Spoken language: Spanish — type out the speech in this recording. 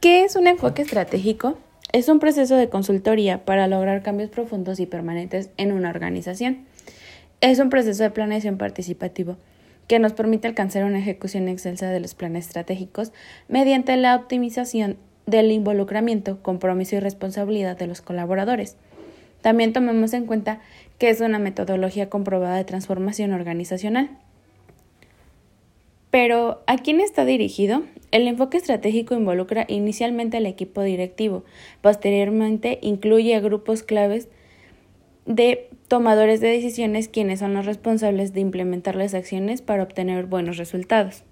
¿Qué es un enfoque estratégico? Es un proceso de consultoría para lograr cambios profundos y permanentes en una organización. Es un proceso de planeación participativo que nos permite alcanzar una ejecución excelsa de los planes estratégicos mediante la optimización del involucramiento, compromiso y responsabilidad de los colaboradores. También tomemos en cuenta que es una metodología comprobada de transformación organizacional. Pero, ¿a quién está dirigido? El enfoque estratégico involucra inicialmente al equipo directivo, posteriormente incluye a grupos claves de tomadores de decisiones quienes son los responsables de implementar las acciones para obtener buenos resultados.